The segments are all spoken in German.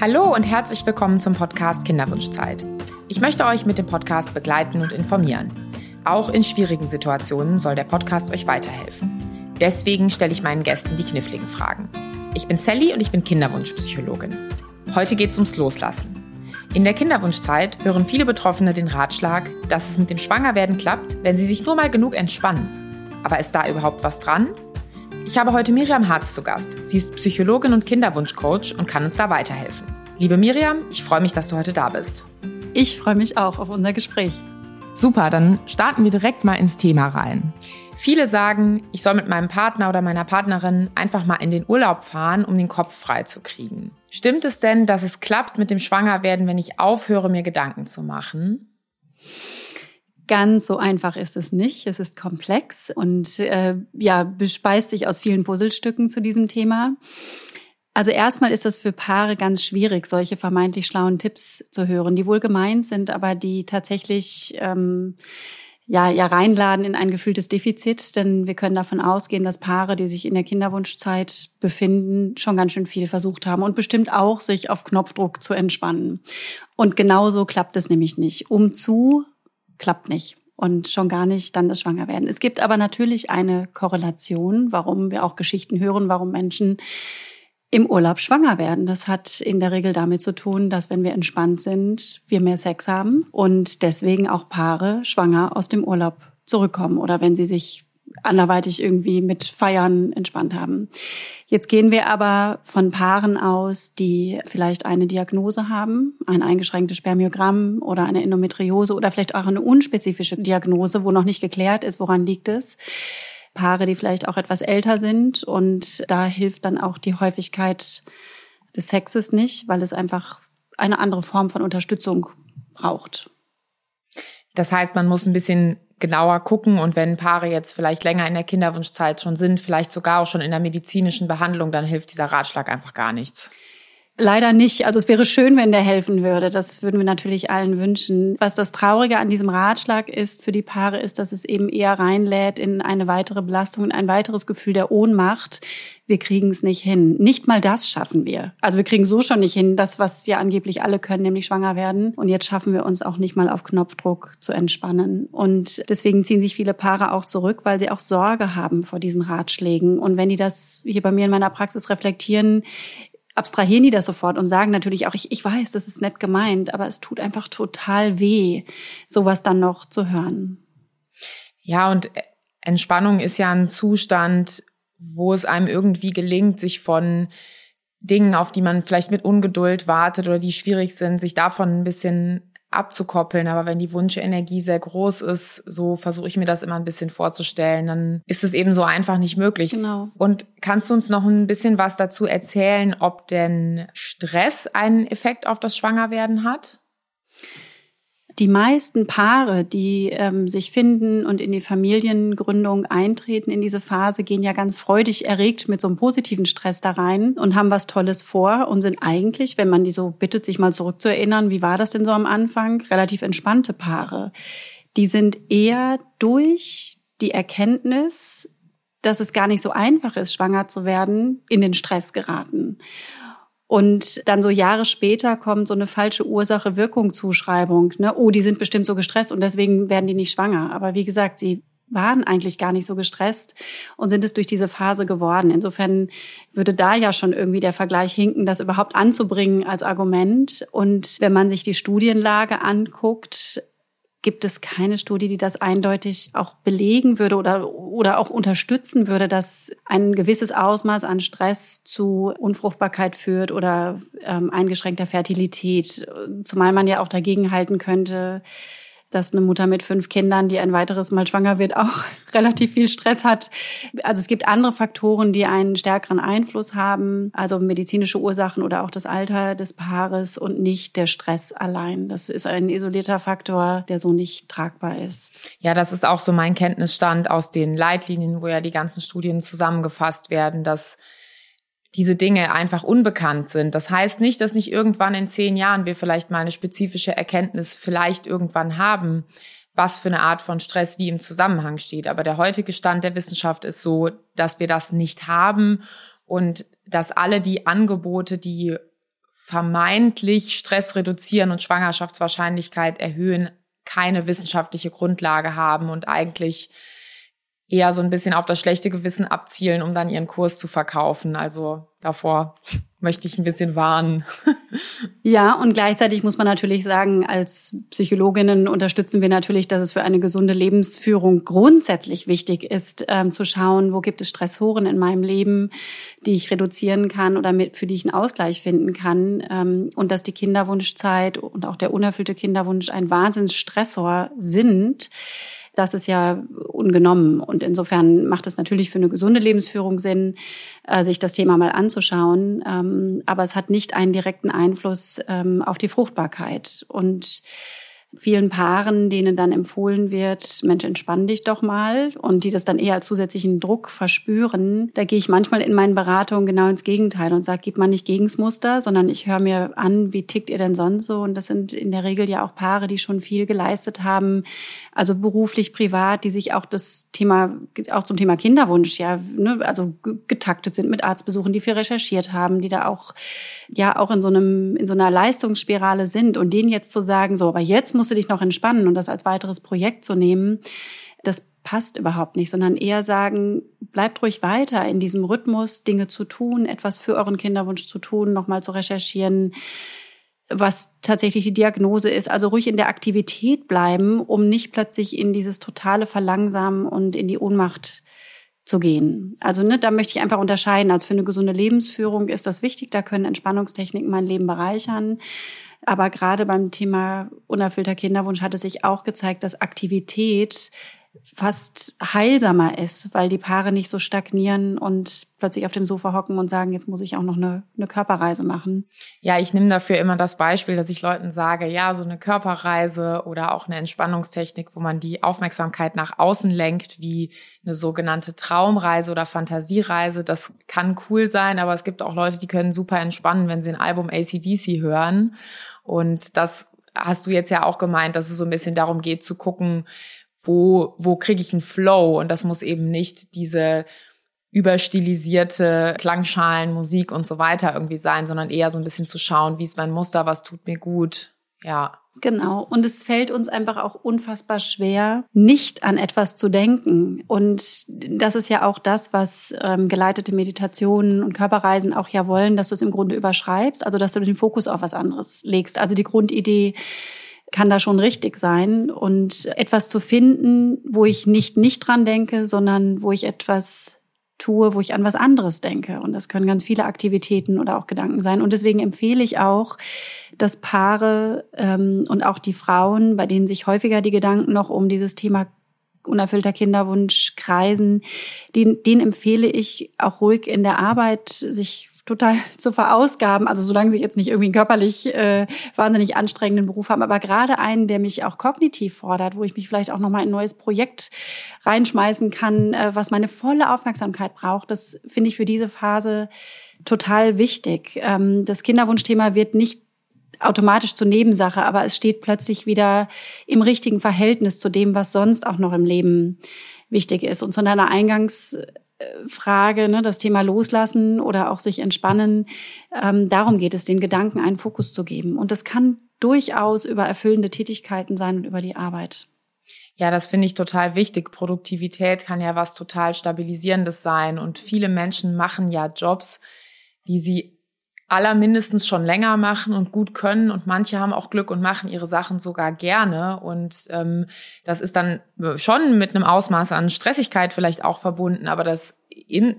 Hallo und herzlich willkommen zum Podcast Kinderwunschzeit. Ich möchte euch mit dem Podcast begleiten und informieren. Auch in schwierigen Situationen soll der Podcast euch weiterhelfen. Deswegen stelle ich meinen Gästen die kniffligen Fragen. Ich bin Sally und ich bin Kinderwunschpsychologin. Heute geht es ums Loslassen. In der Kinderwunschzeit hören viele Betroffene den Ratschlag, dass es mit dem Schwangerwerden klappt, wenn sie sich nur mal genug entspannen. Aber ist da überhaupt was dran? Ich habe heute Miriam Harz zu Gast. Sie ist Psychologin und Kinderwunschcoach und kann uns da weiterhelfen. Liebe Miriam, ich freue mich, dass du heute da bist. Ich freue mich auch auf unser Gespräch. Super, dann starten wir direkt mal ins Thema rein. Viele sagen, ich soll mit meinem Partner oder meiner Partnerin einfach mal in den Urlaub fahren, um den Kopf frei zu kriegen. Stimmt es denn, dass es klappt mit dem Schwangerwerden, wenn ich aufhöre, mir Gedanken zu machen? Ganz so einfach ist es nicht. Es ist komplex und äh, ja, bespeist sich aus vielen Puzzlestücken zu diesem Thema. Also erstmal ist es für Paare ganz schwierig, solche vermeintlich schlauen Tipps zu hören, die wohl gemeint sind, aber die tatsächlich ähm, ja, ja reinladen in ein gefühltes Defizit, denn wir können davon ausgehen, dass Paare, die sich in der Kinderwunschzeit befinden, schon ganz schön viel versucht haben und bestimmt auch sich auf Knopfdruck zu entspannen. Und genauso klappt es nämlich nicht. Um zu klappt nicht und schon gar nicht dann das Schwangerwerden. Es gibt aber natürlich eine Korrelation, warum wir auch Geschichten hören, warum Menschen im Urlaub schwanger werden. Das hat in der Regel damit zu tun, dass wenn wir entspannt sind, wir mehr Sex haben und deswegen auch Paare schwanger aus dem Urlaub zurückkommen oder wenn sie sich anderweitig irgendwie mit Feiern entspannt haben. Jetzt gehen wir aber von Paaren aus, die vielleicht eine Diagnose haben, ein eingeschränktes Spermiogramm oder eine Endometriose oder vielleicht auch eine unspezifische Diagnose, wo noch nicht geklärt ist, woran liegt es. Paare, die vielleicht auch etwas älter sind und da hilft dann auch die Häufigkeit des Sexes nicht, weil es einfach eine andere Form von Unterstützung braucht. Das heißt, man muss ein bisschen genauer gucken und wenn Paare jetzt vielleicht länger in der Kinderwunschzeit schon sind, vielleicht sogar auch schon in der medizinischen Behandlung, dann hilft dieser Ratschlag einfach gar nichts. Leider nicht. Also es wäre schön, wenn der helfen würde. Das würden wir natürlich allen wünschen. Was das Traurige an diesem Ratschlag ist für die Paare, ist, dass es eben eher reinlädt in eine weitere Belastung, in ein weiteres Gefühl der Ohnmacht. Wir kriegen es nicht hin. Nicht mal das schaffen wir. Also wir kriegen so schon nicht hin, das, was ja angeblich alle können, nämlich schwanger werden. Und jetzt schaffen wir uns auch nicht mal auf Knopfdruck zu entspannen. Und deswegen ziehen sich viele Paare auch zurück, weil sie auch Sorge haben vor diesen Ratschlägen. Und wenn die das hier bei mir in meiner Praxis reflektieren, abstrahieren die das sofort und sagen natürlich auch, ich, ich weiß, das ist nett gemeint, aber es tut einfach total weh, sowas dann noch zu hören. Ja, und Entspannung ist ja ein Zustand, wo es einem irgendwie gelingt, sich von Dingen, auf die man vielleicht mit Ungeduld wartet oder die schwierig sind, sich davon ein bisschen abzukoppeln. Aber wenn die Wunschenergie sehr groß ist, so versuche ich mir das immer ein bisschen vorzustellen, dann ist es eben so einfach nicht möglich. Genau. Und kannst du uns noch ein bisschen was dazu erzählen, ob denn Stress einen Effekt auf das Schwangerwerden hat? Die meisten Paare, die ähm, sich finden und in die Familiengründung eintreten in diese Phase, gehen ja ganz freudig erregt mit so einem positiven Stress da rein und haben was Tolles vor und sind eigentlich, wenn man die so bittet, sich mal zurückzuerinnern, wie war das denn so am Anfang, relativ entspannte Paare. Die sind eher durch die Erkenntnis, dass es gar nicht so einfach ist, schwanger zu werden, in den Stress geraten. Und dann so Jahre später kommt so eine falsche Ursache-Wirkung-Zuschreibung. Ne? Oh, die sind bestimmt so gestresst und deswegen werden die nicht schwanger. Aber wie gesagt, sie waren eigentlich gar nicht so gestresst und sind es durch diese Phase geworden. Insofern würde da ja schon irgendwie der Vergleich hinken, das überhaupt anzubringen als Argument. Und wenn man sich die Studienlage anguckt, gibt es keine Studie, die das eindeutig auch belegen würde oder, oder auch unterstützen würde, dass ein gewisses Ausmaß an Stress zu Unfruchtbarkeit führt oder ähm, eingeschränkter Fertilität. Zumal man ja auch dagegen halten könnte, dass eine Mutter mit fünf Kindern, die ein weiteres Mal schwanger wird, auch relativ viel Stress hat. Also es gibt andere Faktoren, die einen stärkeren Einfluss haben, also medizinische Ursachen oder auch das Alter des Paares und nicht der Stress allein. Das ist ein isolierter Faktor, der so nicht tragbar ist. Ja, das ist auch so mein Kenntnisstand aus den Leitlinien, wo ja die ganzen Studien zusammengefasst werden, dass diese Dinge einfach unbekannt sind. Das heißt nicht, dass nicht irgendwann in zehn Jahren wir vielleicht mal eine spezifische Erkenntnis vielleicht irgendwann haben, was für eine Art von Stress wie im Zusammenhang steht. Aber der heutige Stand der Wissenschaft ist so, dass wir das nicht haben und dass alle die Angebote, die vermeintlich Stress reduzieren und Schwangerschaftswahrscheinlichkeit erhöhen, keine wissenschaftliche Grundlage haben und eigentlich eher so ein bisschen auf das schlechte Gewissen abzielen, um dann ihren Kurs zu verkaufen. Also davor möchte ich ein bisschen warnen. Ja, und gleichzeitig muss man natürlich sagen, als Psychologinnen unterstützen wir natürlich, dass es für eine gesunde Lebensführung grundsätzlich wichtig ist, ähm, zu schauen, wo gibt es Stressoren in meinem Leben, die ich reduzieren kann oder mit, für die ich einen Ausgleich finden kann. Ähm, und dass die Kinderwunschzeit und auch der unerfüllte Kinderwunsch ein Wahnsinnsstressor sind das ist ja ungenommen. Und insofern macht es natürlich für eine gesunde Lebensführung Sinn, äh, sich das Thema mal anzuschauen. Ähm, aber es hat nicht einen direkten Einfluss ähm, auf die Fruchtbarkeit. Und vielen Paaren, denen dann empfohlen wird, Mensch, entspann dich doch mal und die das dann eher als zusätzlichen Druck verspüren, da gehe ich manchmal in meinen Beratungen genau ins Gegenteil und sage, gib mal nicht Gegensmuster, sondern ich höre mir an, wie tickt ihr denn sonst so? Und das sind in der Regel ja auch Paare, die schon viel geleistet haben, also beruflich, privat, die sich auch das Thema, auch zum Thema Kinderwunsch, ja, ne, also getaktet sind mit Arztbesuchen, die viel recherchiert haben, die da auch, ja, auch in so einem, in so einer Leistungsspirale sind und denen jetzt zu sagen, so, aber jetzt muss musst du dich noch entspannen und das als weiteres Projekt zu nehmen, das passt überhaupt nicht, sondern eher sagen, bleibt ruhig weiter in diesem Rhythmus, Dinge zu tun, etwas für euren Kinderwunsch zu tun, nochmal zu recherchieren, was tatsächlich die Diagnose ist. Also ruhig in der Aktivität bleiben, um nicht plötzlich in dieses totale Verlangsamen und in die Ohnmacht zu gehen. Also ne, da möchte ich einfach unterscheiden. Also für eine gesunde Lebensführung ist das wichtig. Da können Entspannungstechniken mein Leben bereichern. Aber gerade beim Thema unerfüllter Kinderwunsch hat es sich auch gezeigt, dass Aktivität fast heilsamer ist, weil die Paare nicht so stagnieren und plötzlich auf dem Sofa hocken und sagen, jetzt muss ich auch noch eine, eine Körperreise machen. Ja, ich nehme dafür immer das Beispiel, dass ich Leuten sage, ja, so eine Körperreise oder auch eine Entspannungstechnik, wo man die Aufmerksamkeit nach außen lenkt, wie eine sogenannte Traumreise oder Fantasiereise, das kann cool sein, aber es gibt auch Leute, die können super entspannen, wenn sie ein Album ACDC hören. Und das hast du jetzt ja auch gemeint, dass es so ein bisschen darum geht zu gucken, wo, wo kriege ich einen Flow? Und das muss eben nicht diese überstilisierte Klangschalen, Musik und so weiter irgendwie sein, sondern eher so ein bisschen zu schauen, wie ist mein Muster, was tut mir gut. Ja. Genau. Und es fällt uns einfach auch unfassbar schwer, nicht an etwas zu denken. Und das ist ja auch das, was ähm, geleitete Meditationen und Körperreisen auch ja wollen, dass du es im Grunde überschreibst, also dass du den Fokus auf was anderes legst. Also die Grundidee, kann da schon richtig sein. Und etwas zu finden, wo ich nicht nicht dran denke, sondern wo ich etwas tue, wo ich an was anderes denke. Und das können ganz viele Aktivitäten oder auch Gedanken sein. Und deswegen empfehle ich auch, dass Paare ähm, und auch die Frauen, bei denen sich häufiger die Gedanken noch um dieses Thema unerfüllter Kinderwunsch kreisen, den, den empfehle ich auch ruhig in der Arbeit, sich total zu verausgaben. Also solange sie jetzt nicht irgendwie einen körperlich äh, wahnsinnig anstrengenden Beruf haben, aber gerade einen, der mich auch kognitiv fordert, wo ich mich vielleicht auch nochmal in ein neues Projekt reinschmeißen kann, äh, was meine volle Aufmerksamkeit braucht, das finde ich für diese Phase total wichtig. Ähm, das Kinderwunschthema wird nicht automatisch zur Nebensache, aber es steht plötzlich wieder im richtigen Verhältnis zu dem, was sonst auch noch im Leben wichtig ist. Und zu deiner Eingangs Frage, ne, das Thema Loslassen oder auch sich entspannen. Ähm, darum geht es, den Gedanken einen Fokus zu geben. Und das kann durchaus über erfüllende Tätigkeiten sein und über die Arbeit. Ja, das finde ich total wichtig. Produktivität kann ja was total Stabilisierendes sein. Und viele Menschen machen ja Jobs, die sie aller mindestens schon länger machen und gut können und manche haben auch Glück und machen ihre Sachen sogar gerne und ähm, das ist dann schon mit einem Ausmaß an Stressigkeit vielleicht auch verbunden, aber das in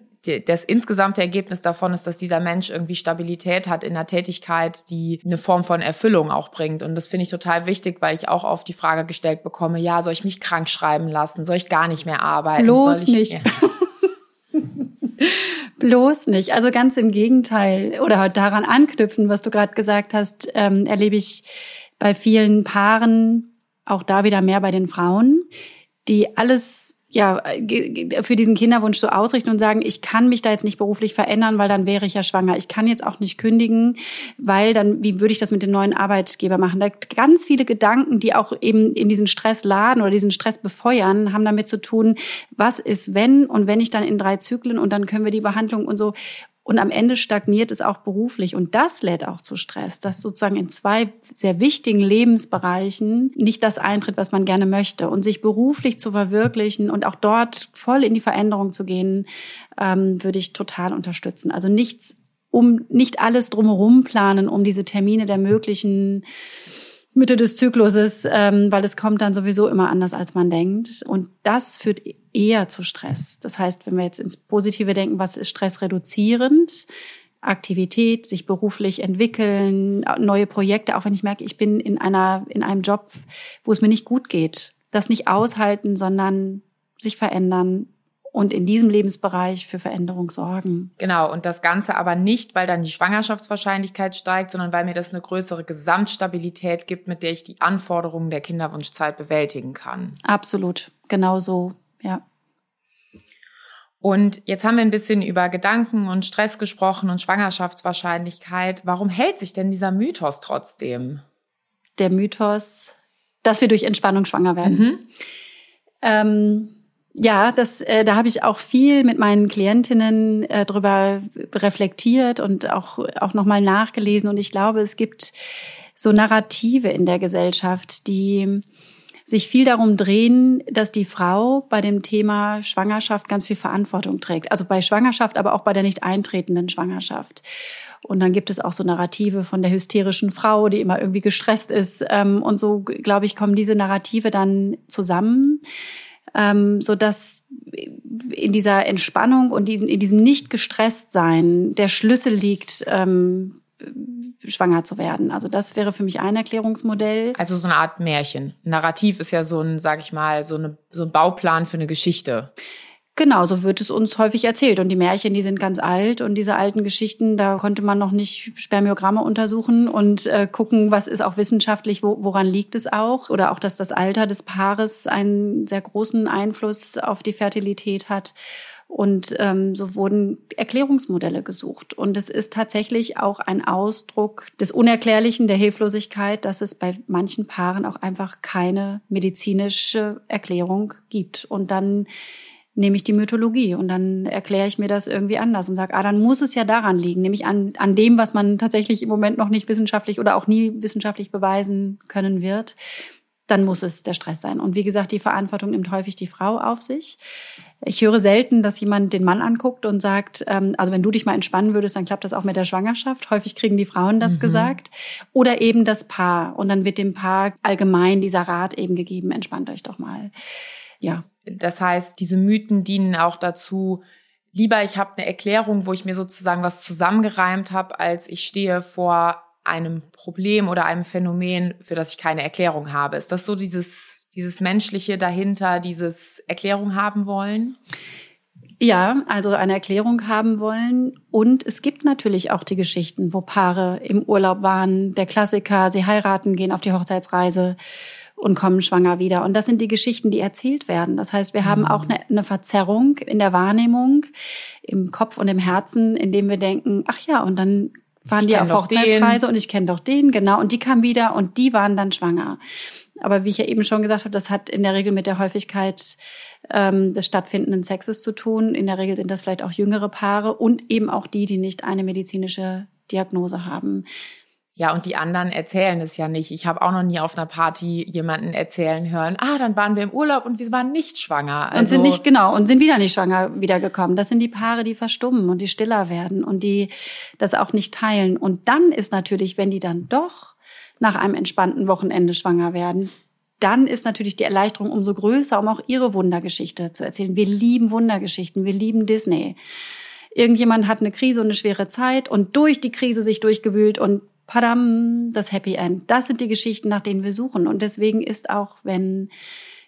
das insgesamte Ergebnis davon ist, dass dieser Mensch irgendwie Stabilität hat in der Tätigkeit, die eine Form von Erfüllung auch bringt. Und das finde ich total wichtig, weil ich auch oft die Frage gestellt bekomme, ja, soll ich mich krank schreiben lassen? Soll ich gar nicht mehr arbeiten? Ich, nicht. Bloß nicht. Also ganz im Gegenteil. Oder daran anknüpfen, was du gerade gesagt hast, ähm, erlebe ich bei vielen Paaren, auch da wieder mehr bei den Frauen, die alles ja, für diesen Kinderwunsch so ausrichten und sagen, ich kann mich da jetzt nicht beruflich verändern, weil dann wäre ich ja schwanger. Ich kann jetzt auch nicht kündigen, weil dann, wie würde ich das mit dem neuen Arbeitgeber machen? Da ganz viele Gedanken, die auch eben in diesen Stress laden oder diesen Stress befeuern, haben damit zu tun, was ist wenn und wenn ich dann in drei Zyklen und dann können wir die Behandlung und so. Und am Ende stagniert es auch beruflich. Und das lädt auch zu Stress, dass sozusagen in zwei sehr wichtigen Lebensbereichen nicht das eintritt, was man gerne möchte. Und sich beruflich zu verwirklichen und auch dort voll in die Veränderung zu gehen, ähm, würde ich total unterstützen. Also nichts, um nicht alles drumherum planen, um diese Termine der möglichen Mitte des Zykluses, ähm, weil es kommt dann sowieso immer anders, als man denkt. Und das führt eher zu Stress. Das heißt, wenn wir jetzt ins Positive denken, was ist Stress reduzierend? Aktivität, sich beruflich entwickeln, neue Projekte, auch wenn ich merke, ich bin in einer, in einem Job, wo es mir nicht gut geht. Das nicht aushalten, sondern sich verändern, und in diesem Lebensbereich für Veränderung sorgen. Genau, und das Ganze aber nicht, weil dann die Schwangerschaftswahrscheinlichkeit steigt, sondern weil mir das eine größere Gesamtstabilität gibt, mit der ich die Anforderungen der Kinderwunschzeit bewältigen kann. Absolut, genau so, ja. Und jetzt haben wir ein bisschen über Gedanken und Stress gesprochen und Schwangerschaftswahrscheinlichkeit. Warum hält sich denn dieser Mythos trotzdem? Der Mythos, dass wir durch Entspannung schwanger werden. Mhm. Ähm, ja, das, äh, da habe ich auch viel mit meinen Klientinnen äh, drüber reflektiert und auch, auch nochmal nachgelesen. Und ich glaube, es gibt so Narrative in der Gesellschaft, die sich viel darum drehen, dass die Frau bei dem Thema Schwangerschaft ganz viel Verantwortung trägt. Also bei Schwangerschaft, aber auch bei der nicht eintretenden Schwangerschaft. Und dann gibt es auch so Narrative von der hysterischen Frau, die immer irgendwie gestresst ist. Ähm, und so, glaube ich, kommen diese Narrative dann zusammen ähm, so dass in dieser Entspannung und in diesem nicht gestresst sein der Schlüssel liegt, ähm, schwanger zu werden. Also das wäre für mich ein Erklärungsmodell. Also so eine Art Märchen. Narrativ ist ja so ein, sag ich mal, so, eine, so ein Bauplan für eine Geschichte. Genau, so wird es uns häufig erzählt. Und die Märchen, die sind ganz alt. Und diese alten Geschichten, da konnte man noch nicht Spermiogramme untersuchen und äh, gucken, was ist auch wissenschaftlich, wo, woran liegt es auch. Oder auch, dass das Alter des Paares einen sehr großen Einfluss auf die Fertilität hat. Und ähm, so wurden Erklärungsmodelle gesucht. Und es ist tatsächlich auch ein Ausdruck des Unerklärlichen, der Hilflosigkeit, dass es bei manchen Paaren auch einfach keine medizinische Erklärung gibt. Und dann nehme ich die Mythologie und dann erkläre ich mir das irgendwie anders und sage, ah, dann muss es ja daran liegen, nämlich an, an dem, was man tatsächlich im Moment noch nicht wissenschaftlich oder auch nie wissenschaftlich beweisen können wird, dann muss es der Stress sein. Und wie gesagt, die Verantwortung nimmt häufig die Frau auf sich. Ich höre selten, dass jemand den Mann anguckt und sagt, ähm, also wenn du dich mal entspannen würdest, dann klappt das auch mit der Schwangerschaft. Häufig kriegen die Frauen das mhm. gesagt. Oder eben das Paar. Und dann wird dem Paar allgemein dieser Rat eben gegeben, entspannt euch doch mal. Ja, das heißt, diese Mythen dienen auch dazu, lieber ich habe eine Erklärung, wo ich mir sozusagen was zusammengereimt habe, als ich stehe vor einem Problem oder einem Phänomen, für das ich keine Erklärung habe. Ist das so dieses, dieses Menschliche dahinter, dieses Erklärung haben wollen? Ja, also eine Erklärung haben wollen. Und es gibt natürlich auch die Geschichten, wo Paare im Urlaub waren. Der Klassiker, sie heiraten, gehen auf die Hochzeitsreise und kommen schwanger wieder. Und das sind die Geschichten, die erzählt werden. Das heißt, wir mhm. haben auch eine, eine, Verzerrung in der Wahrnehmung, im Kopf und im Herzen, indem wir denken, ach ja, und dann waren ich die auf Hochzeitsreise den. und ich kenne doch den, genau. Und die kam wieder und die waren dann schwanger. Aber wie ich ja eben schon gesagt habe, das hat in der Regel mit der Häufigkeit ähm, des stattfindenden Sexes zu tun. In der Regel sind das vielleicht auch jüngere Paare und eben auch die, die nicht eine medizinische Diagnose haben. Ja, und die anderen erzählen es ja nicht. Ich habe auch noch nie auf einer Party jemanden erzählen hören, ah, dann waren wir im Urlaub und wir waren nicht schwanger. Also und sind also nicht, genau, und sind wieder nicht schwanger wiedergekommen. Das sind die Paare, die verstummen und die stiller werden und die das auch nicht teilen. Und dann ist natürlich, wenn die dann doch nach einem entspannten Wochenende schwanger werden, dann ist natürlich die Erleichterung umso größer, um auch ihre Wundergeschichte zu erzählen. Wir lieben Wundergeschichten, wir lieben Disney. Irgendjemand hat eine Krise und eine schwere Zeit und durch die Krise sich durchgewühlt und padam, das Happy End. Das sind die Geschichten, nach denen wir suchen. Und deswegen ist auch, wenn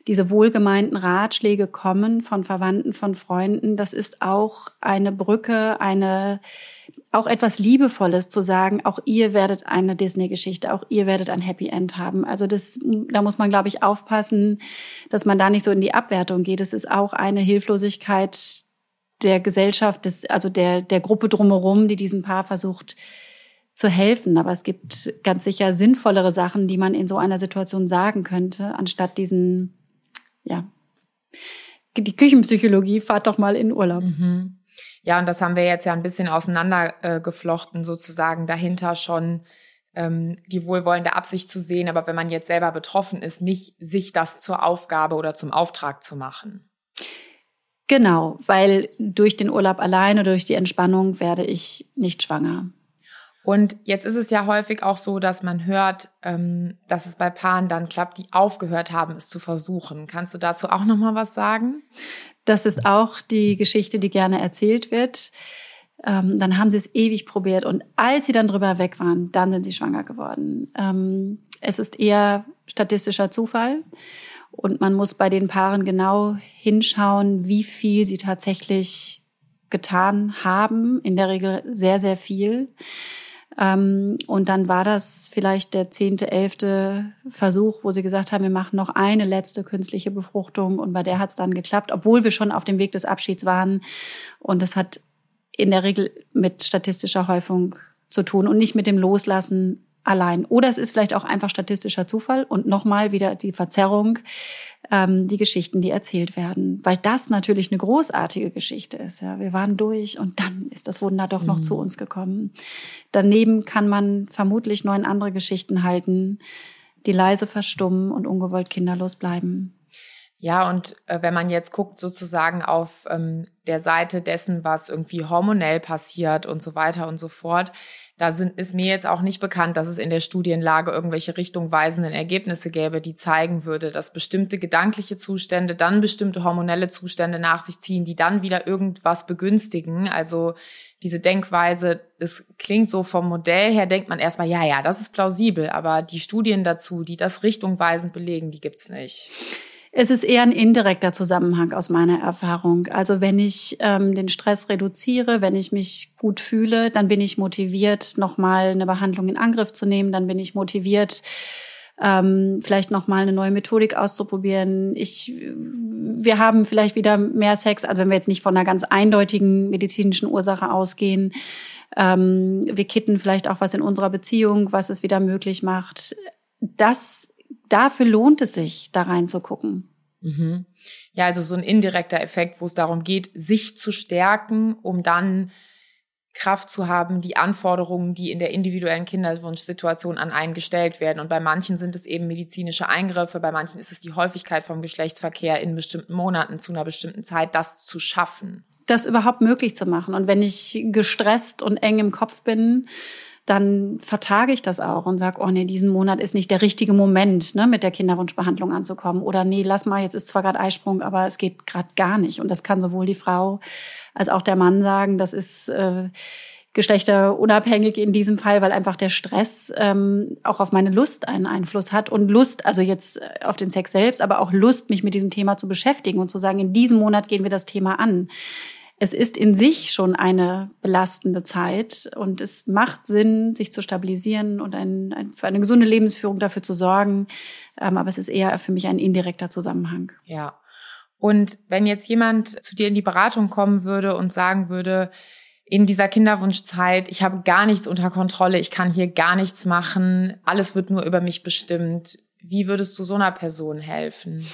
diese wohlgemeinten Ratschläge kommen von Verwandten, von Freunden, das ist auch eine Brücke, eine, auch etwas Liebevolles zu sagen, auch ihr werdet eine Disney-Geschichte, auch ihr werdet ein Happy End haben. Also das, da muss man, glaube ich, aufpassen, dass man da nicht so in die Abwertung geht. Es ist auch eine Hilflosigkeit der Gesellschaft, des, also der, der Gruppe drumherum, die diesem Paar versucht, zu helfen. Aber es gibt ganz sicher sinnvollere Sachen, die man in so einer Situation sagen könnte, anstatt diesen, ja, die Küchenpsychologie, fahrt doch mal in Urlaub. Mhm. Ja, und das haben wir jetzt ja ein bisschen auseinandergeflochten, äh, sozusagen dahinter schon ähm, die wohlwollende Absicht zu sehen, aber wenn man jetzt selber betroffen ist, nicht sich das zur Aufgabe oder zum Auftrag zu machen. Genau, weil durch den Urlaub alleine, durch die Entspannung werde ich nicht schwanger. Und jetzt ist es ja häufig auch so, dass man hört, ähm, dass es bei Paaren dann klappt, die aufgehört haben, es zu versuchen. Kannst du dazu auch noch mal was sagen? Das ist auch die Geschichte, die gerne erzählt wird. Ähm, dann haben sie es ewig probiert und als sie dann drüber weg waren, dann sind sie schwanger geworden. Ähm, es ist eher statistischer Zufall und man muss bei den Paaren genau hinschauen, wie viel sie tatsächlich getan haben. In der Regel sehr, sehr viel. Ähm, und dann war das vielleicht der zehnte, elfte Versuch, wo sie gesagt haben, wir machen noch eine letzte künstliche Befruchtung. Und bei der hat es dann geklappt, obwohl wir schon auf dem Weg des Abschieds waren. Und es hat in der Regel mit statistischer Häufung zu tun und nicht mit dem Loslassen allein. Oder es ist vielleicht auch einfach statistischer Zufall und nochmal wieder die Verzerrung, ähm, die Geschichten, die erzählt werden. Weil das natürlich eine großartige Geschichte ist. Ja. Wir waren durch und dann ist das Wunder doch noch mhm. zu uns gekommen. Daneben kann man vermutlich neun andere Geschichten halten, die leise verstummen und ungewollt kinderlos bleiben. Ja, und äh, wenn man jetzt guckt sozusagen auf ähm, der Seite dessen, was irgendwie hormonell passiert und so weiter und so fort, da sind, ist mir jetzt auch nicht bekannt, dass es in der Studienlage irgendwelche richtungweisenden Ergebnisse gäbe, die zeigen würde, dass bestimmte gedankliche Zustände dann bestimmte hormonelle Zustände nach sich ziehen, die dann wieder irgendwas begünstigen. Also diese Denkweise, es klingt so vom Modell her, denkt man erstmal, ja, ja, das ist plausibel, aber die Studien dazu, die das richtungweisend belegen, die gibt's nicht. Es ist eher ein indirekter Zusammenhang aus meiner Erfahrung. Also wenn ich ähm, den Stress reduziere, wenn ich mich gut fühle, dann bin ich motiviert, nochmal eine Behandlung in Angriff zu nehmen. Dann bin ich motiviert, ähm, vielleicht nochmal eine neue Methodik auszuprobieren. Ich, wir haben vielleicht wieder mehr Sex, also wenn wir jetzt nicht von einer ganz eindeutigen medizinischen Ursache ausgehen. Ähm, wir kitten vielleicht auch was in unserer Beziehung, was es wieder möglich macht. Das dafür lohnt es sich, da reinzugucken. Mhm. Ja, also so ein indirekter Effekt, wo es darum geht, sich zu stärken, um dann Kraft zu haben, die Anforderungen, die in der individuellen Kinderwunschsituation an einen gestellt werden. Und bei manchen sind es eben medizinische Eingriffe, bei manchen ist es die Häufigkeit vom Geschlechtsverkehr in bestimmten Monaten zu einer bestimmten Zeit, das zu schaffen. Das überhaupt möglich zu machen. Und wenn ich gestresst und eng im Kopf bin, dann vertage ich das auch und sage, oh nee, diesen Monat ist nicht der richtige Moment, ne, mit der Kinderwunschbehandlung anzukommen. Oder nee, lass mal, jetzt ist zwar gerade Eisprung, aber es geht gerade gar nicht. Und das kann sowohl die Frau als auch der Mann sagen. Das ist äh, geschlechterunabhängig in diesem Fall, weil einfach der Stress ähm, auch auf meine Lust einen Einfluss hat. Und Lust, also jetzt äh, auf den Sex selbst, aber auch Lust, mich mit diesem Thema zu beschäftigen und zu sagen, in diesem Monat gehen wir das Thema an es ist in sich schon eine belastende Zeit und es macht Sinn, sich zu stabilisieren und ein, ein, für eine gesunde Lebensführung dafür zu sorgen. Ähm, aber es ist eher für mich ein indirekter Zusammenhang. Ja. Und wenn jetzt jemand zu dir in die Beratung kommen würde und sagen würde, in dieser Kinderwunschzeit, ich habe gar nichts unter Kontrolle, ich kann hier gar nichts machen, alles wird nur über mich bestimmt. Wie würdest du so einer Person helfen?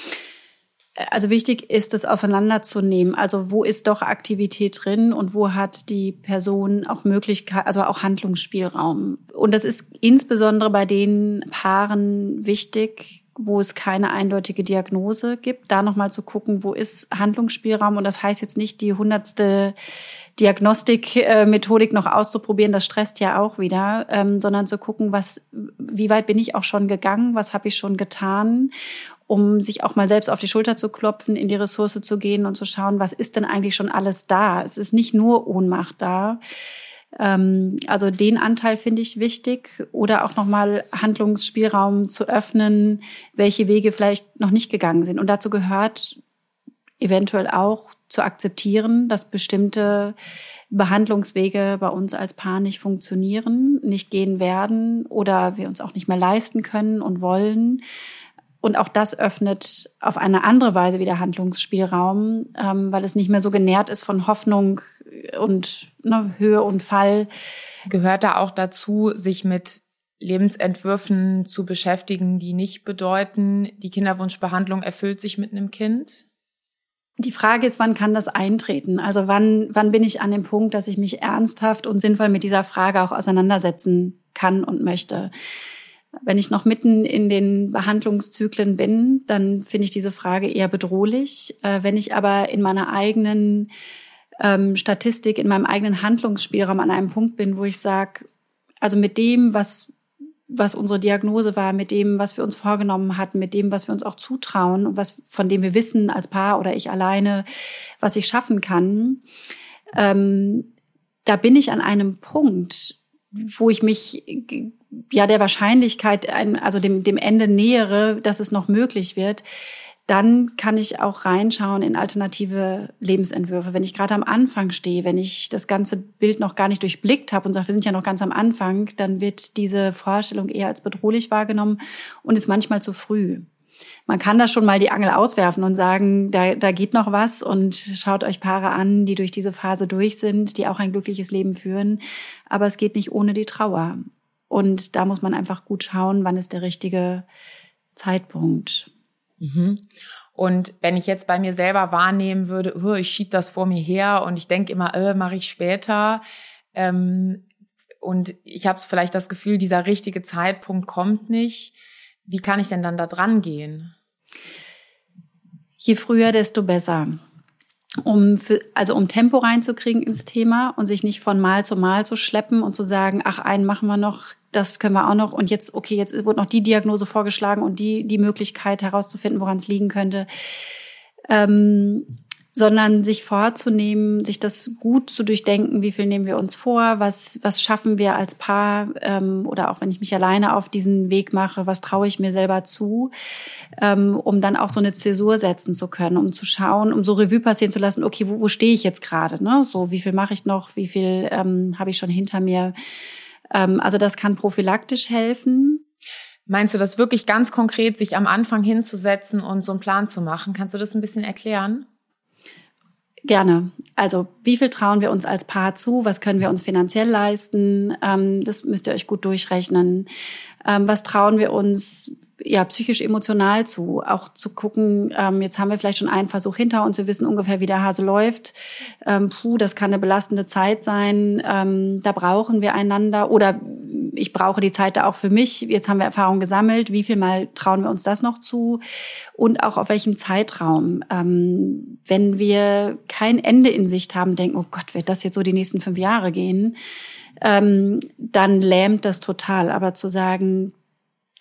Also wichtig ist es auseinanderzunehmen. Also wo ist doch Aktivität drin und wo hat die Person auch Möglichkeit, also auch Handlungsspielraum. Und das ist insbesondere bei den Paaren wichtig, wo es keine eindeutige Diagnose gibt, da nochmal zu gucken, wo ist Handlungsspielraum. Und das heißt jetzt nicht die hundertste Diagnostikmethodik noch auszuprobieren, das stresst ja auch wieder, ähm, sondern zu gucken, was, wie weit bin ich auch schon gegangen, was habe ich schon getan um sich auch mal selbst auf die Schulter zu klopfen, in die Ressource zu gehen und zu schauen, was ist denn eigentlich schon alles da? Es ist nicht nur Ohnmacht da. Ähm, also den Anteil finde ich wichtig oder auch nochmal Handlungsspielraum zu öffnen, welche Wege vielleicht noch nicht gegangen sind. Und dazu gehört eventuell auch zu akzeptieren, dass bestimmte Behandlungswege bei uns als Paar nicht funktionieren, nicht gehen werden oder wir uns auch nicht mehr leisten können und wollen. Und auch das öffnet auf eine andere Weise wieder Handlungsspielraum, ähm, weil es nicht mehr so genährt ist von Hoffnung und ne, Höhe und Fall. Gehört da auch dazu, sich mit Lebensentwürfen zu beschäftigen, die nicht bedeuten, die Kinderwunschbehandlung erfüllt sich mit einem Kind? Die Frage ist, wann kann das eintreten? Also wann, wann bin ich an dem Punkt, dass ich mich ernsthaft und sinnvoll mit dieser Frage auch auseinandersetzen kann und möchte? Wenn ich noch mitten in den Behandlungszyklen bin, dann finde ich diese Frage eher bedrohlich. Äh, wenn ich aber in meiner eigenen ähm, Statistik, in meinem eigenen Handlungsspielraum an einem Punkt bin, wo ich sage, also mit dem, was was unsere Diagnose war, mit dem, was wir uns vorgenommen hatten, mit dem, was wir uns auch zutrauen und was, von dem wir wissen als Paar oder ich alleine, was ich schaffen kann. Ähm, da bin ich an einem Punkt, wo ich mich ja der Wahrscheinlichkeit, also dem, dem Ende nähere, dass es noch möglich wird dann kann ich auch reinschauen in alternative Lebensentwürfe. Wenn ich gerade am Anfang stehe, wenn ich das ganze Bild noch gar nicht durchblickt habe und sage, wir sind ja noch ganz am Anfang, dann wird diese Vorstellung eher als bedrohlich wahrgenommen und ist manchmal zu früh. Man kann da schon mal die Angel auswerfen und sagen, da, da geht noch was und schaut euch Paare an, die durch diese Phase durch sind, die auch ein glückliches Leben führen. Aber es geht nicht ohne die Trauer. Und da muss man einfach gut schauen, wann ist der richtige Zeitpunkt. Mhm. Und wenn ich jetzt bei mir selber wahrnehmen würde, oh, ich schieb das vor mir her und ich denke immer, äh, mache ich später. Ähm, und ich habe vielleicht das Gefühl, dieser richtige Zeitpunkt kommt nicht. Wie kann ich denn dann da dran gehen? Je früher, desto besser um für, also um Tempo reinzukriegen ins Thema und sich nicht von Mal zu Mal zu schleppen und zu sagen, ach, einen machen wir noch, das können wir auch noch und jetzt, okay, jetzt wird noch die Diagnose vorgeschlagen und die, die Möglichkeit herauszufinden, woran es liegen könnte. Ähm, sondern sich vorzunehmen, sich das gut zu durchdenken, wie viel nehmen wir uns vor, was, was schaffen wir als Paar ähm, oder auch wenn ich mich alleine auf diesen Weg mache, was traue ich mir selber zu, ähm, um dann auch so eine Zäsur setzen zu können, um zu schauen, um so Revue passieren zu lassen, okay, wo, wo stehe ich jetzt gerade, ne? So, wie viel mache ich noch, wie viel ähm, habe ich schon hinter mir. Ähm, also das kann prophylaktisch helfen. Meinst du das wirklich ganz konkret, sich am Anfang hinzusetzen und so einen Plan zu machen? Kannst du das ein bisschen erklären? Gerne. Also wie viel trauen wir uns als Paar zu? Was können wir uns finanziell leisten? Ähm, das müsst ihr euch gut durchrechnen. Ähm, was trauen wir uns ja psychisch emotional zu, auch zu gucken, ähm, jetzt haben wir vielleicht schon einen Versuch hinter uns, wir wissen ungefähr, wie der Hase läuft. Ähm, puh, das kann eine belastende Zeit sein, ähm, da brauchen wir einander oder ich brauche die Zeit da auch für mich. Jetzt haben wir Erfahrung gesammelt, wie viel mal trauen wir uns das noch zu und auch auf welchem Zeitraum. Ähm, wenn wir kein Ende in Sicht haben, denken, oh Gott, wird das jetzt so die nächsten fünf Jahre gehen, ähm, dann lähmt das total. Aber zu sagen,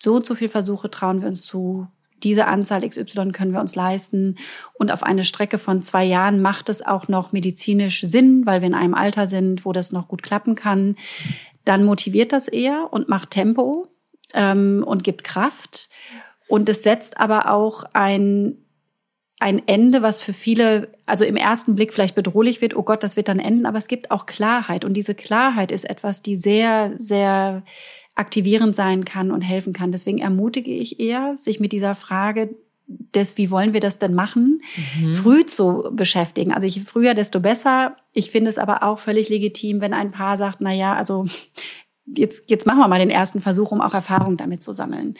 so und so viel Versuche trauen wir uns zu, diese Anzahl XY können wir uns leisten. Und auf eine Strecke von zwei Jahren macht es auch noch medizinisch Sinn, weil wir in einem Alter sind, wo das noch gut klappen kann. Dann motiviert das eher und macht Tempo ähm, und gibt Kraft. Und es setzt aber auch ein, ein Ende, was für viele, also im ersten Blick vielleicht bedrohlich wird, oh Gott, das wird dann enden, aber es gibt auch Klarheit. Und diese Klarheit ist etwas, die sehr, sehr aktivierend sein kann und helfen kann. Deswegen ermutige ich eher, sich mit dieser Frage des, wie wollen wir das denn machen, mhm. früh zu beschäftigen. Also je früher, desto besser. Ich finde es aber auch völlig legitim, wenn ein Paar sagt, na ja, also jetzt, jetzt machen wir mal den ersten Versuch, um auch Erfahrung damit zu sammeln.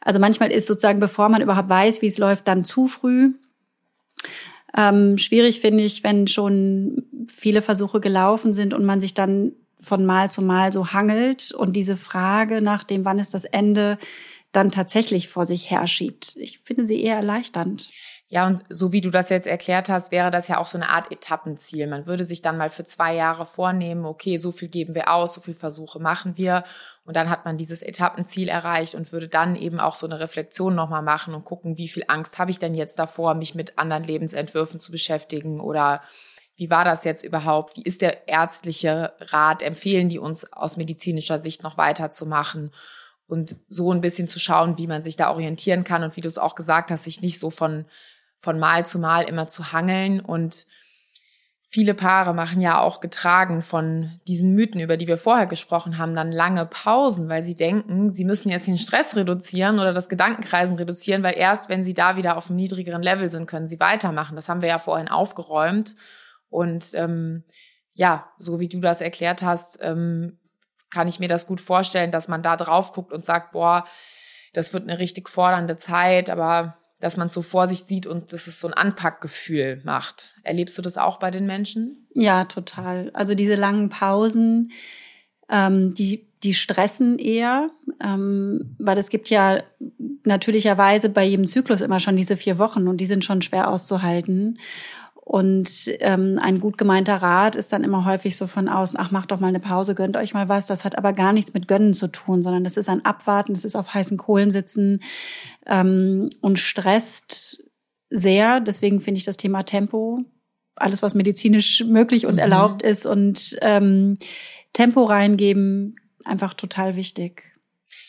Also manchmal ist sozusagen, bevor man überhaupt weiß, wie es läuft, dann zu früh. Ähm, schwierig finde ich, wenn schon viele Versuche gelaufen sind und man sich dann von Mal zu Mal so hangelt und diese Frage nach dem, wann ist das Ende, dann tatsächlich vor sich herschiebt. Ich finde sie eher erleichternd. Ja, und so wie du das jetzt erklärt hast, wäre das ja auch so eine Art Etappenziel. Man würde sich dann mal für zwei Jahre vornehmen, okay, so viel geben wir aus, so viel Versuche machen wir. Und dann hat man dieses Etappenziel erreicht und würde dann eben auch so eine Reflexion nochmal machen und gucken, wie viel Angst habe ich denn jetzt davor, mich mit anderen Lebensentwürfen zu beschäftigen oder wie war das jetzt überhaupt? Wie ist der ärztliche Rat? Empfehlen die uns aus medizinischer Sicht noch weiterzumachen? Und so ein bisschen zu schauen, wie man sich da orientieren kann und wie du es auch gesagt hast, sich nicht so von, von Mal zu Mal immer zu hangeln. Und viele Paare machen ja auch getragen von diesen Mythen, über die wir vorher gesprochen haben, dann lange Pausen, weil sie denken, sie müssen jetzt den Stress reduzieren oder das Gedankenkreisen reduzieren, weil erst wenn sie da wieder auf einem niedrigeren Level sind, können sie weitermachen. Das haben wir ja vorhin aufgeräumt. Und ähm, ja, so wie du das erklärt hast, ähm, kann ich mir das gut vorstellen, dass man da drauf guckt und sagt, boah, das wird eine richtig fordernde Zeit, aber dass man es so vor sich sieht und dass es so ein Anpackgefühl macht. Erlebst du das auch bei den Menschen? Ja, total. Also diese langen Pausen, ähm, die, die stressen eher, ähm, weil es gibt ja natürlicherweise bei jedem Zyklus immer schon diese vier Wochen und die sind schon schwer auszuhalten. Und ähm, ein gut gemeinter Rat ist dann immer häufig so von außen, ach, macht doch mal eine Pause, gönnt euch mal was. Das hat aber gar nichts mit Gönnen zu tun, sondern das ist ein Abwarten, das ist auf heißen Kohlen sitzen ähm, und stresst sehr. Deswegen finde ich das Thema Tempo, alles, was medizinisch möglich und mhm. erlaubt ist und ähm, Tempo reingeben, einfach total wichtig.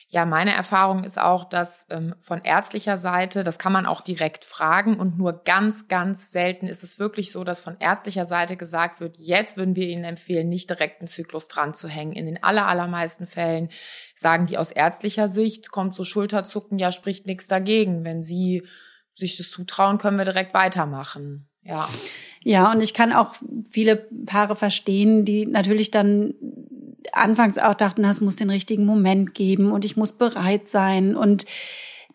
Ja, meine Erfahrung ist auch, dass ähm, von ärztlicher Seite, das kann man auch direkt fragen und nur ganz, ganz selten ist es wirklich so, dass von ärztlicher Seite gesagt wird, jetzt würden wir Ihnen empfehlen, nicht direkt einen Zyklus dran zu hängen. In den aller, allermeisten Fällen sagen die aus ärztlicher Sicht, kommt so Schulterzucken, ja, spricht nichts dagegen. Wenn Sie sich das zutrauen, können wir direkt weitermachen. Ja. Ja, und ich kann auch viele Paare verstehen, die natürlich dann anfangs auch dachten, das muss den richtigen Moment geben und ich muss bereit sein. Und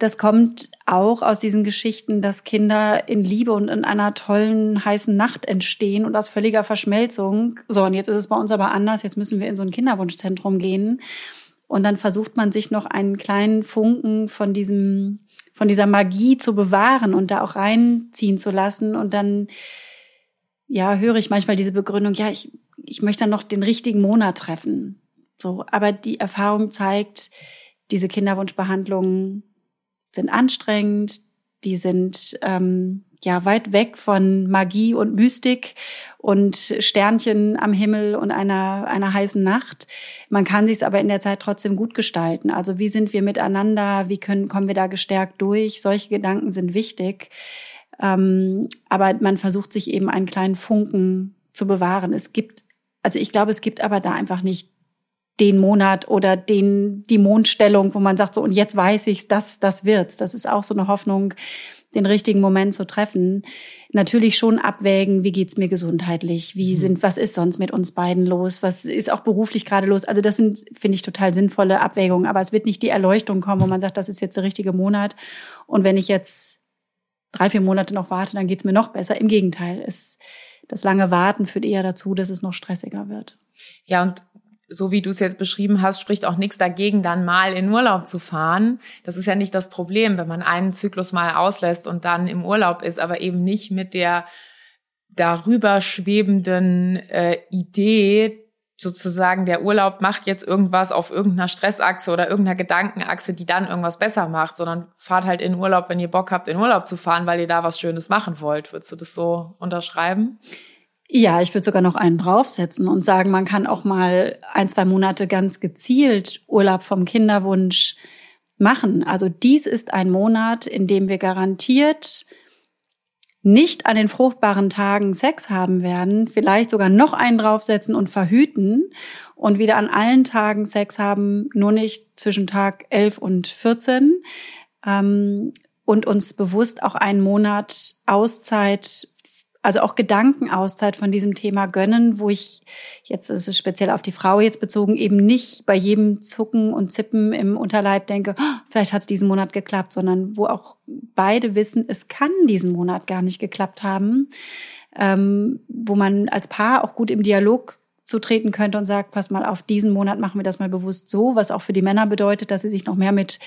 das kommt auch aus diesen Geschichten, dass Kinder in Liebe und in einer tollen, heißen Nacht entstehen und aus völliger Verschmelzung. So, und jetzt ist es bei uns aber anders. Jetzt müssen wir in so ein Kinderwunschzentrum gehen. Und dann versucht man sich noch einen kleinen Funken von diesem, von dieser Magie zu bewahren und da auch reinziehen zu lassen. Und dann, ja, höre ich manchmal diese Begründung, ja, ich ich möchte dann noch den richtigen Monat treffen. So, aber die Erfahrung zeigt, diese Kinderwunschbehandlungen sind anstrengend, die sind ähm, ja weit weg von Magie und Mystik und Sternchen am Himmel und einer einer heißen Nacht. Man kann sich aber in der Zeit trotzdem gut gestalten. Also wie sind wir miteinander? Wie können kommen wir da gestärkt durch? Solche Gedanken sind wichtig. Ähm, aber man versucht sich eben einen kleinen Funken zu bewahren. Es gibt also ich glaube, es gibt aber da einfach nicht den Monat oder den, die Mondstellung, wo man sagt, so, und jetzt weiß ich's, das, das wird's. Das ist auch so eine Hoffnung, den richtigen Moment zu treffen. Natürlich schon abwägen, wie geht's mir gesundheitlich? Wie mhm. sind, was ist sonst mit uns beiden los? Was ist auch beruflich gerade los? Also das sind, finde ich, total sinnvolle Abwägungen. Aber es wird nicht die Erleuchtung kommen, wo man sagt, das ist jetzt der richtige Monat. Und wenn ich jetzt drei, vier Monate noch warte, dann geht's mir noch besser. Im Gegenteil. Es, das lange Warten führt eher dazu, dass es noch stressiger wird. Ja, und so wie du es jetzt beschrieben hast, spricht auch nichts dagegen, dann mal in Urlaub zu fahren. Das ist ja nicht das Problem, wenn man einen Zyklus mal auslässt und dann im Urlaub ist, aber eben nicht mit der darüber schwebenden äh, Idee, sozusagen der Urlaub macht jetzt irgendwas auf irgendeiner Stressachse oder irgendeiner Gedankenachse, die dann irgendwas besser macht, sondern fahrt halt in Urlaub, wenn ihr Bock habt, in Urlaub zu fahren, weil ihr da was Schönes machen wollt. Würdest du das so unterschreiben? Ja, ich würde sogar noch einen draufsetzen und sagen, man kann auch mal ein, zwei Monate ganz gezielt Urlaub vom Kinderwunsch machen. Also dies ist ein Monat, in dem wir garantiert nicht an den fruchtbaren Tagen Sex haben werden, vielleicht sogar noch einen draufsetzen und verhüten und wieder an allen Tagen Sex haben, nur nicht zwischen Tag 11 und 14 ähm, und uns bewusst auch einen Monat Auszeit also auch Gedankenauszeit von diesem Thema gönnen, wo ich jetzt ist es speziell auf die Frau jetzt bezogen eben nicht bei jedem Zucken und Zippen im Unterleib denke, oh, vielleicht hat es diesen Monat geklappt, sondern wo auch beide wissen, es kann diesen Monat gar nicht geklappt haben, ähm, wo man als Paar auch gut im Dialog zutreten könnte und sagt, pass mal auf, diesen Monat machen wir das mal bewusst so, was auch für die Männer bedeutet, dass sie sich noch mehr mit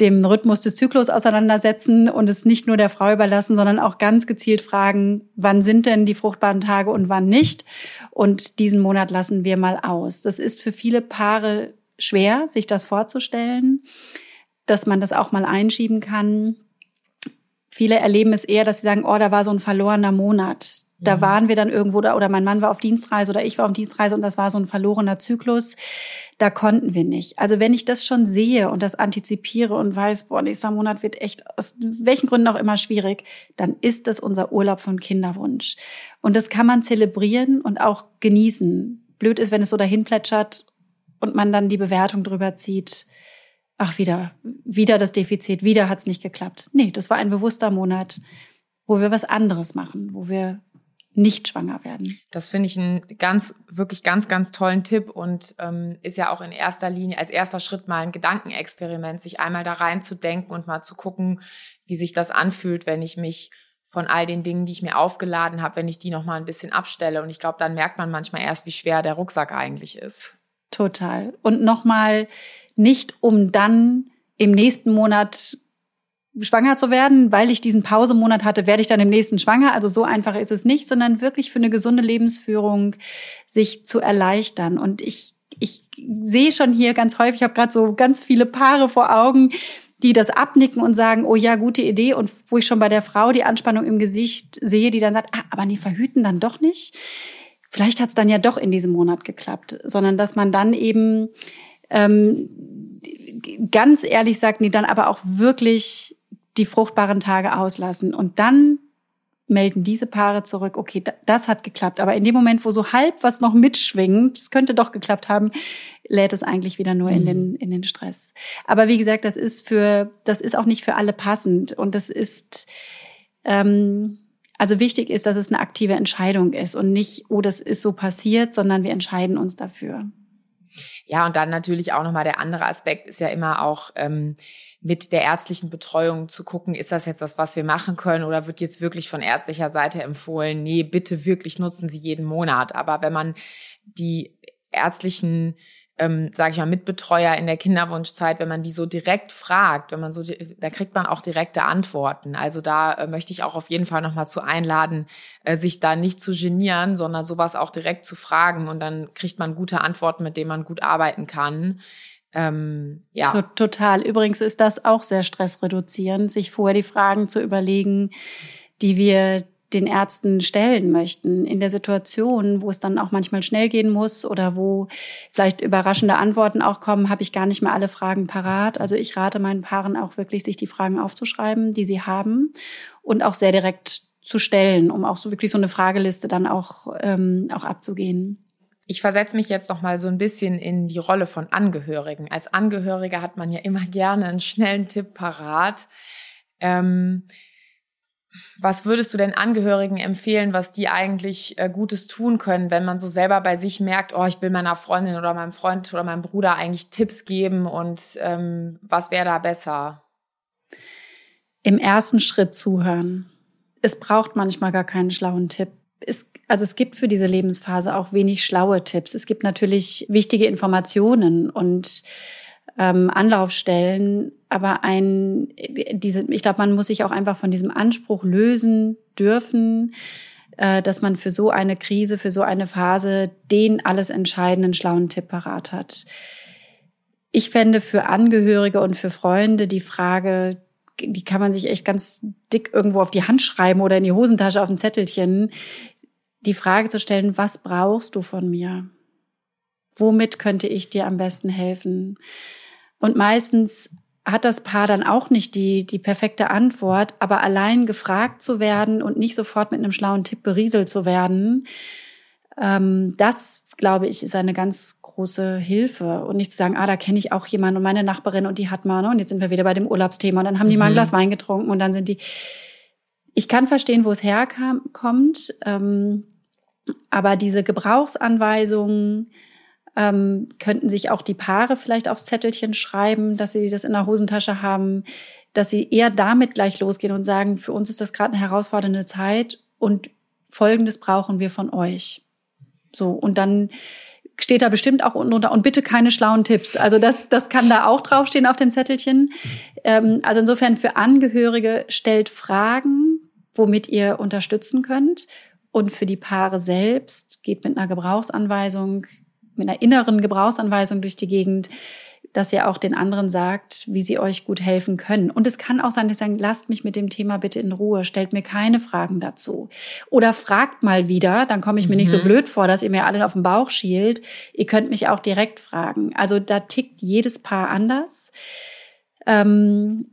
dem Rhythmus des Zyklus auseinandersetzen und es nicht nur der Frau überlassen, sondern auch ganz gezielt fragen, wann sind denn die fruchtbaren Tage und wann nicht? Und diesen Monat lassen wir mal aus. Das ist für viele Paare schwer, sich das vorzustellen, dass man das auch mal einschieben kann. Viele erleben es eher, dass sie sagen, oh, da war so ein verlorener Monat da mhm. waren wir dann irgendwo da, oder mein Mann war auf Dienstreise oder ich war auf Dienstreise und das war so ein verlorener Zyklus. Da konnten wir nicht. Also wenn ich das schon sehe und das antizipiere und weiß, boah, nächster Monat wird echt aus welchen Gründen auch immer schwierig, dann ist das unser Urlaub von Kinderwunsch. Und das kann man zelebrieren und auch genießen. Blöd ist, wenn es so dahin plätschert und man dann die Bewertung drüber zieht. Ach, wieder, wieder das Defizit, wieder hat's nicht geklappt. Nee, das war ein bewusster Monat, wo wir was anderes machen, wo wir nicht schwanger werden. Das finde ich einen ganz, wirklich ganz, ganz tollen Tipp und ähm, ist ja auch in erster Linie als erster Schritt mal ein Gedankenexperiment, sich einmal da reinzudenken und mal zu gucken, wie sich das anfühlt, wenn ich mich von all den Dingen, die ich mir aufgeladen habe, wenn ich die noch mal ein bisschen abstelle. Und ich glaube, dann merkt man manchmal erst, wie schwer der Rucksack eigentlich ist. Total. Und noch mal nicht, um dann im nächsten Monat schwanger zu werden, weil ich diesen Pausemonat hatte, werde ich dann im nächsten schwanger. Also so einfach ist es nicht, sondern wirklich für eine gesunde Lebensführung sich zu erleichtern. Und ich, ich sehe schon hier ganz häufig, ich habe gerade so ganz viele Paare vor Augen, die das abnicken und sagen, oh ja, gute Idee. Und wo ich schon bei der Frau die Anspannung im Gesicht sehe, die dann sagt, ah, aber die verhüten dann doch nicht. Vielleicht hat es dann ja doch in diesem Monat geklappt, sondern dass man dann eben ähm, ganz ehrlich sagt, nee, dann aber auch wirklich die fruchtbaren Tage auslassen und dann melden diese Paare zurück, okay, das hat geklappt. Aber in dem Moment, wo so halb was noch mitschwingt, es könnte doch geklappt haben, lädt es eigentlich wieder nur mhm. in den, in den Stress. Aber wie gesagt, das ist für, das ist auch nicht für alle passend. Und das ist, ähm, also wichtig ist, dass es eine aktive Entscheidung ist und nicht, oh, das ist so passiert, sondern wir entscheiden uns dafür. Ja, und dann natürlich auch nochmal der andere Aspekt ist ja immer auch, ähm, mit der ärztlichen Betreuung zu gucken, ist das jetzt das, was wir machen können oder wird jetzt wirklich von ärztlicher Seite empfohlen, nee, bitte wirklich nutzen Sie jeden Monat. Aber wenn man die ärztlichen ähm, sage ich mal, Mitbetreuer in der Kinderwunschzeit, wenn man die so direkt fragt, wenn man so, da kriegt man auch direkte Antworten. Also da äh, möchte ich auch auf jeden Fall nochmal zu einladen, äh, sich da nicht zu genieren, sondern sowas auch direkt zu fragen und dann kriegt man gute Antworten, mit denen man gut arbeiten kann. Ähm, ja. Total. Übrigens ist das auch sehr stressreduzierend, sich vorher die Fragen zu überlegen, die wir den Ärzten stellen möchten in der Situation, wo es dann auch manchmal schnell gehen muss oder wo vielleicht überraschende Antworten auch kommen, habe ich gar nicht mehr alle Fragen parat. Also ich rate meinen Paaren auch wirklich, sich die Fragen aufzuschreiben, die sie haben und auch sehr direkt zu stellen, um auch so wirklich so eine Frageliste dann auch, ähm, auch abzugehen. Ich versetze mich jetzt noch mal so ein bisschen in die Rolle von Angehörigen. Als Angehörige hat man ja immer gerne einen schnellen Tipp parat. Ähm, was würdest du denn Angehörigen empfehlen, was die eigentlich äh, Gutes tun können, wenn man so selber bei sich merkt, oh, ich will meiner Freundin oder meinem Freund oder meinem Bruder eigentlich Tipps geben und ähm, was wäre da besser? Im ersten Schritt zuhören. Es braucht manchmal gar keinen schlauen Tipp es, also es gibt für diese Lebensphase auch wenig schlaue Tipps. Es gibt natürlich wichtige Informationen und ähm, Anlaufstellen, aber ein, diese, ich glaube, man muss sich auch einfach von diesem Anspruch lösen dürfen, äh, dass man für so eine Krise, für so eine Phase den alles entscheidenden schlauen Tipp parat hat. Ich fände für Angehörige und für Freunde die Frage, die kann man sich echt ganz dick irgendwo auf die Hand schreiben oder in die Hosentasche auf ein Zettelchen die Frage zu stellen, was brauchst du von mir? Womit könnte ich dir am besten helfen? Und meistens hat das Paar dann auch nicht die, die perfekte Antwort, aber allein gefragt zu werden und nicht sofort mit einem schlauen Tipp berieselt zu werden, ähm, das, glaube ich, ist eine ganz große Hilfe. Und nicht zu sagen, ah, da kenne ich auch jemanden und meine Nachbarin und die hat mal, ne? und jetzt sind wir wieder bei dem Urlaubsthema und dann haben die mhm. mal ein mhm. Glas Wein getrunken und dann sind die. Ich kann verstehen, wo es herkommt. Ähm, aber diese Gebrauchsanweisungen ähm, könnten sich auch die Paare vielleicht aufs Zettelchen schreiben, dass sie das in der Hosentasche haben, dass sie eher damit gleich losgehen und sagen, für uns ist das gerade eine herausfordernde Zeit und Folgendes brauchen wir von euch. So, und dann steht da bestimmt auch unten drunter und bitte keine schlauen Tipps. Also das, das kann da auch draufstehen auf dem Zettelchen. Ähm, also insofern für Angehörige stellt Fragen, womit ihr unterstützen könnt und für die Paare selbst geht mit einer Gebrauchsanweisung, mit einer inneren Gebrauchsanweisung durch die Gegend, dass ihr auch den anderen sagt, wie sie euch gut helfen können. Und es kann auch sein, dass sie sagen, lasst mich mit dem Thema bitte in Ruhe, stellt mir keine Fragen dazu. Oder fragt mal wieder, dann komme ich mir mhm. nicht so mhm. blöd vor, dass ihr mir alle auf den Bauch schielt. Ihr könnt mich auch direkt fragen. Also da tickt jedes Paar anders. Ähm,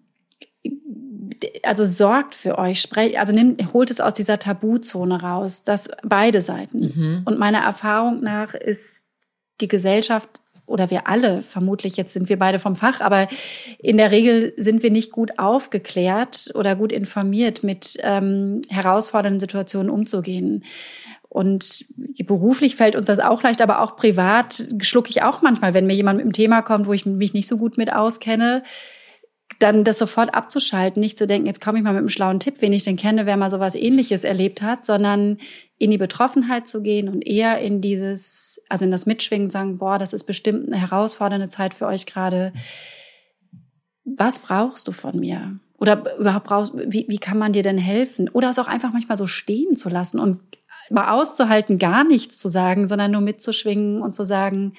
also sorgt für euch, sprecht, also nimmt, holt es aus dieser Tabuzone raus, dass beide Seiten. Mhm. Und meiner Erfahrung nach ist die Gesellschaft oder wir alle, vermutlich jetzt sind wir beide vom Fach, aber in der Regel sind wir nicht gut aufgeklärt oder gut informiert, mit ähm, herausfordernden Situationen umzugehen. Und beruflich fällt uns das auch leicht, aber auch privat schlucke ich auch manchmal, wenn mir jemand mit einem Thema kommt, wo ich mich nicht so gut mit auskenne, dann das sofort abzuschalten, nicht zu denken, jetzt komme ich mal mit einem schlauen Tipp, wen ich denn kenne, wer mal sowas ähnliches erlebt hat, sondern in die Betroffenheit zu gehen und eher in dieses, also in das Mitschwingen sagen, boah, das ist bestimmt eine herausfordernde Zeit für euch gerade. Was brauchst du von mir? Oder überhaupt brauchst, wie, wie kann man dir denn helfen? Oder es auch einfach manchmal so stehen zu lassen und mal auszuhalten, gar nichts zu sagen, sondern nur mitzuschwingen und zu sagen,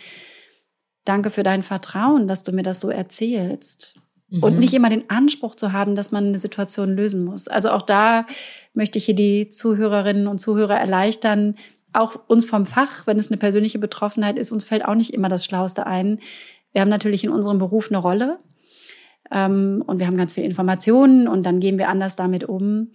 danke für dein Vertrauen, dass du mir das so erzählst. Mhm. Und nicht immer den Anspruch zu haben, dass man eine Situation lösen muss. Also auch da möchte ich hier die Zuhörerinnen und Zuhörer erleichtern, auch uns vom Fach, wenn es eine persönliche Betroffenheit ist, uns fällt auch nicht immer das Schlauste ein. Wir haben natürlich in unserem Beruf eine Rolle ähm, und wir haben ganz viele Informationen und dann gehen wir anders damit um.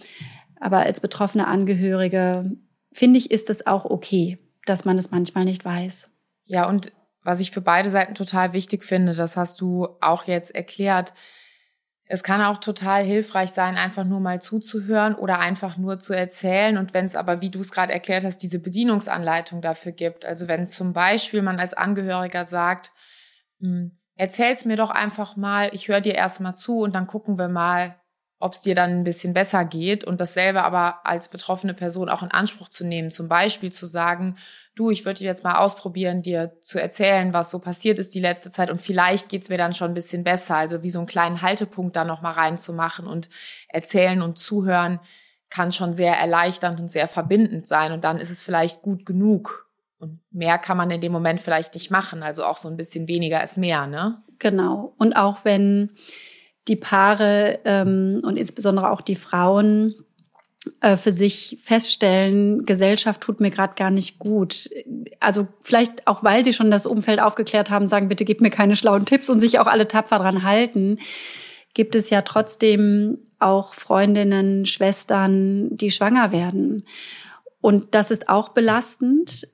Aber als betroffene Angehörige finde ich, ist es auch okay, dass man es manchmal nicht weiß. Ja, und was ich für beide Seiten total wichtig finde, das hast du auch jetzt erklärt. Es kann auch total hilfreich sein, einfach nur mal zuzuhören oder einfach nur zu erzählen. Und wenn es aber, wie du es gerade erklärt hast, diese Bedienungsanleitung dafür gibt, also wenn zum Beispiel man als Angehöriger sagt, hm, erzähl's mir doch einfach mal, ich höre dir erst mal zu und dann gucken wir mal, ob es dir dann ein bisschen besser geht und dasselbe aber als betroffene Person auch in Anspruch zu nehmen. Zum Beispiel zu sagen, du, ich würde jetzt mal ausprobieren, dir zu erzählen, was so passiert ist die letzte Zeit und vielleicht geht's mir dann schon ein bisschen besser. Also wie so einen kleinen Haltepunkt da nochmal reinzumachen und erzählen und zuhören kann schon sehr erleichternd und sehr verbindend sein und dann ist es vielleicht gut genug. Und mehr kann man in dem Moment vielleicht nicht machen. Also auch so ein bisschen weniger ist mehr, ne? Genau. Und auch wenn die Paare ähm, und insbesondere auch die Frauen äh, für sich feststellen, Gesellschaft tut mir gerade gar nicht gut. Also vielleicht auch, weil sie schon das Umfeld aufgeklärt haben, sagen, bitte gib mir keine schlauen Tipps und sich auch alle tapfer dran halten, gibt es ja trotzdem auch Freundinnen, Schwestern, die schwanger werden. Und das ist auch belastend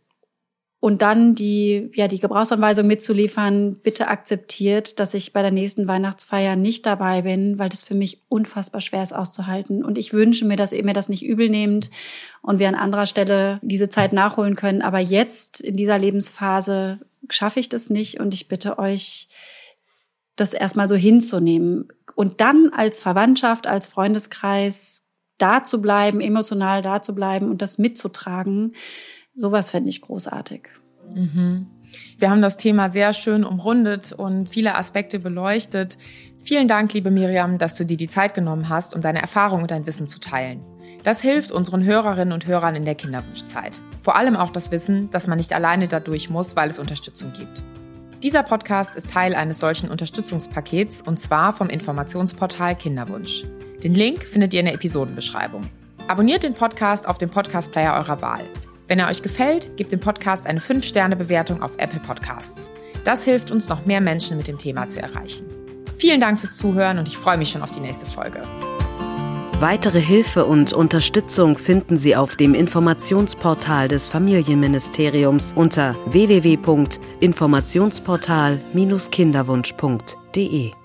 und dann die, ja, die Gebrauchsanweisung mitzuliefern, bitte akzeptiert, dass ich bei der nächsten Weihnachtsfeier nicht dabei bin, weil das für mich unfassbar schwer ist auszuhalten. Und ich wünsche mir, dass ihr mir das nicht übel nehmt und wir an anderer Stelle diese Zeit nachholen können. Aber jetzt in dieser Lebensphase schaffe ich das nicht und ich bitte euch, das erstmal so hinzunehmen und dann als Verwandtschaft, als Freundeskreis da zu bleiben, emotional da zu bleiben und das mitzutragen Sowas fände ich großartig. Mhm. Wir haben das Thema sehr schön umrundet und viele Aspekte beleuchtet. Vielen Dank, liebe Miriam, dass du dir die Zeit genommen hast, um deine Erfahrung und dein Wissen zu teilen. Das hilft unseren Hörerinnen und Hörern in der Kinderwunschzeit. Vor allem auch das Wissen, dass man nicht alleine dadurch muss, weil es Unterstützung gibt. Dieser Podcast ist Teil eines solchen Unterstützungspakets und zwar vom Informationsportal Kinderwunsch. Den Link findet ihr in der Episodenbeschreibung. Abonniert den Podcast auf dem Podcast-Player eurer Wahl. Wenn er euch gefällt, gebt dem Podcast eine 5-Sterne-Bewertung auf Apple Podcasts. Das hilft uns, noch mehr Menschen mit dem Thema zu erreichen. Vielen Dank fürs Zuhören und ich freue mich schon auf die nächste Folge. Weitere Hilfe und Unterstützung finden Sie auf dem Informationsportal des Familienministeriums unter www.informationsportal-kinderwunsch.de.